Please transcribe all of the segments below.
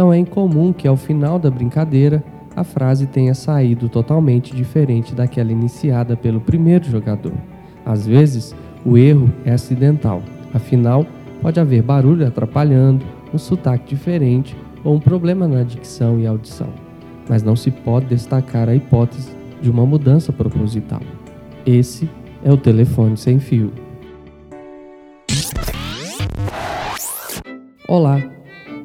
Não é incomum que ao final da brincadeira a frase tenha saído totalmente diferente daquela iniciada pelo primeiro jogador. Às vezes, o erro é acidental, afinal, pode haver barulho atrapalhando, um sotaque diferente ou um problema na dicção e audição. Mas não se pode destacar a hipótese de uma mudança proposital. Esse é o telefone sem fio. Olá,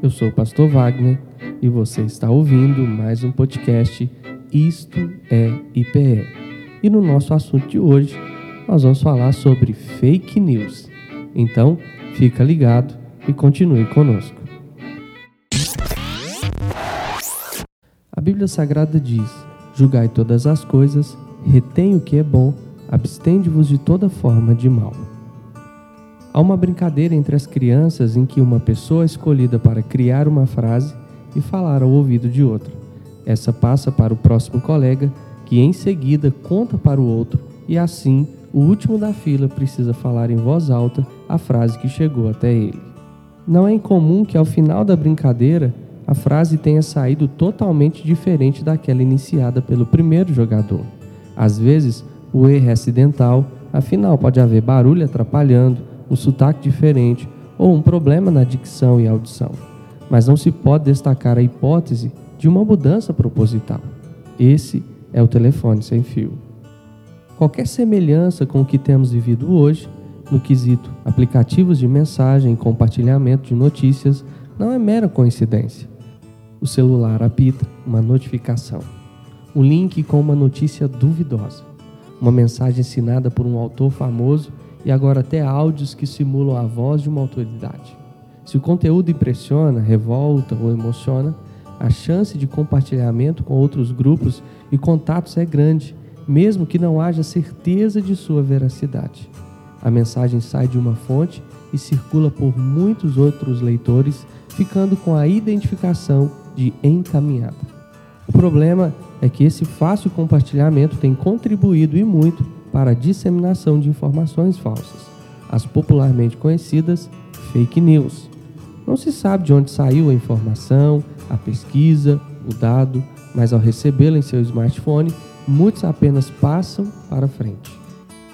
eu sou o pastor Wagner e você está ouvindo mais um podcast Isto é IPE. E no nosso assunto de hoje, nós vamos falar sobre fake news. Então, fica ligado e continue conosco. A Bíblia Sagrada diz: Julgai todas as coisas, retém o que é bom, abstende-vos de toda forma de mal. Há uma brincadeira entre as crianças em que uma pessoa é escolhida para criar uma frase e falar ao ouvido de outra. Essa passa para o próximo colega, que em seguida conta para o outro, e assim o último da fila precisa falar em voz alta a frase que chegou até ele. Não é incomum que ao final da brincadeira a frase tenha saído totalmente diferente daquela iniciada pelo primeiro jogador. Às vezes, o erro é acidental, afinal pode haver barulho atrapalhando, um sotaque diferente ou um problema na dicção e audição. Mas não se pode destacar a hipótese de uma mudança proposital. Esse é o telefone sem fio. Qualquer semelhança com o que temos vivido hoje, no quesito aplicativos de mensagem e compartilhamento de notícias, não é mera coincidência. O celular apita uma notificação, um link com uma notícia duvidosa, uma mensagem assinada por um autor famoso e agora até áudios que simulam a voz de uma autoridade. Se o conteúdo impressiona, revolta ou emociona, a chance de compartilhamento com outros grupos e contatos é grande, mesmo que não haja certeza de sua veracidade. A mensagem sai de uma fonte e circula por muitos outros leitores, ficando com a identificação de encaminhada. O problema é que esse fácil compartilhamento tem contribuído e muito para a disseminação de informações falsas, as popularmente conhecidas fake news. Não se sabe de onde saiu a informação, a pesquisa, o dado, mas ao recebê-la em seu smartphone, muitos apenas passam para frente.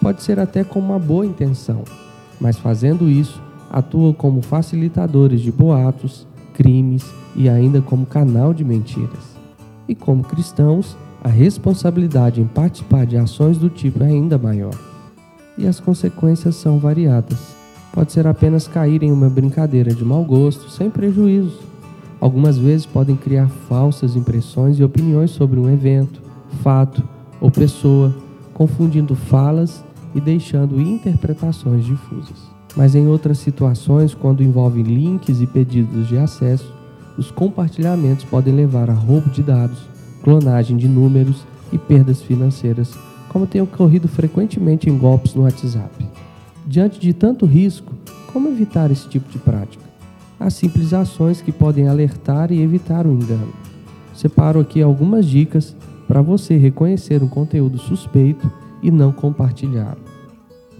Pode ser até com uma boa intenção, mas fazendo isso, atuam como facilitadores de boatos, crimes e ainda como canal de mentiras. E como cristãos, a responsabilidade em participar de ações do tipo é ainda maior. E as consequências são variadas. Pode ser apenas cair em uma brincadeira de mau gosto, sem prejuízo. Algumas vezes podem criar falsas impressões e opiniões sobre um evento, fato ou pessoa, confundindo falas e deixando interpretações difusas. Mas em outras situações, quando envolvem links e pedidos de acesso, os compartilhamentos podem levar a roubo de dados, clonagem de números e perdas financeiras, como tem ocorrido frequentemente em golpes no WhatsApp. Diante de tanto risco, como evitar esse tipo de prática? Há simples ações que podem alertar e evitar o engano. Separo aqui algumas dicas para você reconhecer um conteúdo suspeito e não compartilhá-lo.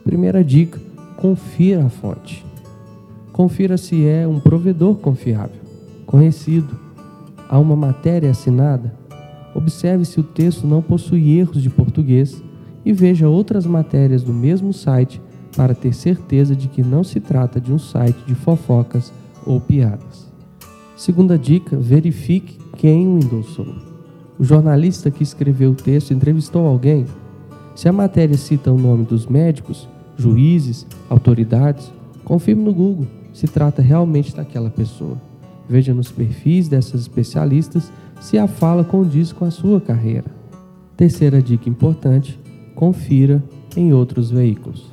Primeira dica: confira a fonte. Confira se é um provedor confiável, conhecido. Há uma matéria assinada? Observe se o texto não possui erros de português e veja outras matérias do mesmo site para ter certeza de que não se trata de um site de fofocas ou piadas. Segunda dica: verifique quem o endossou. O jornalista que escreveu o texto entrevistou alguém? Se a matéria cita o nome dos médicos, juízes, autoridades, confirme no Google se trata realmente daquela pessoa. Veja nos perfis dessas especialistas se a fala condiz com a sua carreira. Terceira dica importante: confira em outros veículos.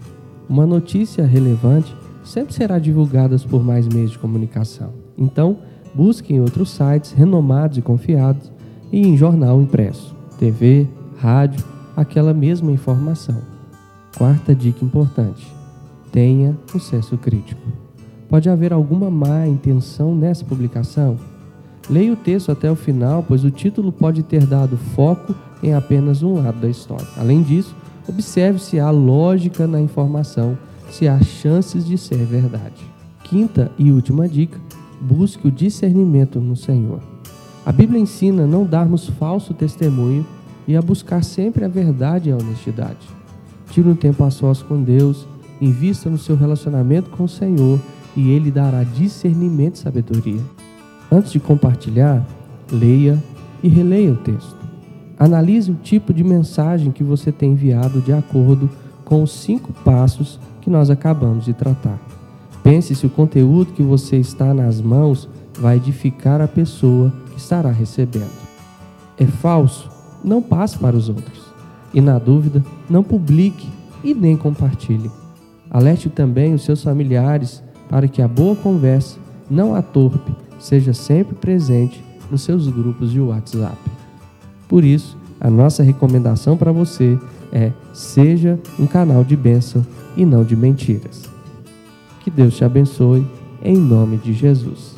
Uma notícia relevante sempre será divulgada por mais meios de comunicação. Então, busque em outros sites renomados e confiados e em jornal impresso, TV, rádio, aquela mesma informação. Quarta dica importante: tenha senso crítico. Pode haver alguma má intenção nessa publicação? Leia o texto até o final, pois o título pode ter dado foco em apenas um lado da história. Além disso, observe se há lógica na informação, se há chances de ser verdade. Quinta e última dica: busque o discernimento no Senhor. A Bíblia ensina a não darmos falso testemunho e a buscar sempre a verdade e a honestidade. Tire um tempo a sós com Deus, invista no seu relacionamento com o Senhor e Ele dará discernimento e sabedoria. Antes de compartilhar, leia e releia o texto. Analise o tipo de mensagem que você tem enviado de acordo com os cinco passos que nós acabamos de tratar. Pense se o conteúdo que você está nas mãos vai edificar a pessoa que estará recebendo. É falso? Não passe para os outros. E na dúvida, não publique e nem compartilhe. Alerte também os seus familiares para que a boa conversa, não a torpe, seja sempre presente nos seus grupos de WhatsApp. Por isso, a nossa recomendação para você é: seja um canal de bênção e não de mentiras. Que Deus te abençoe, em nome de Jesus.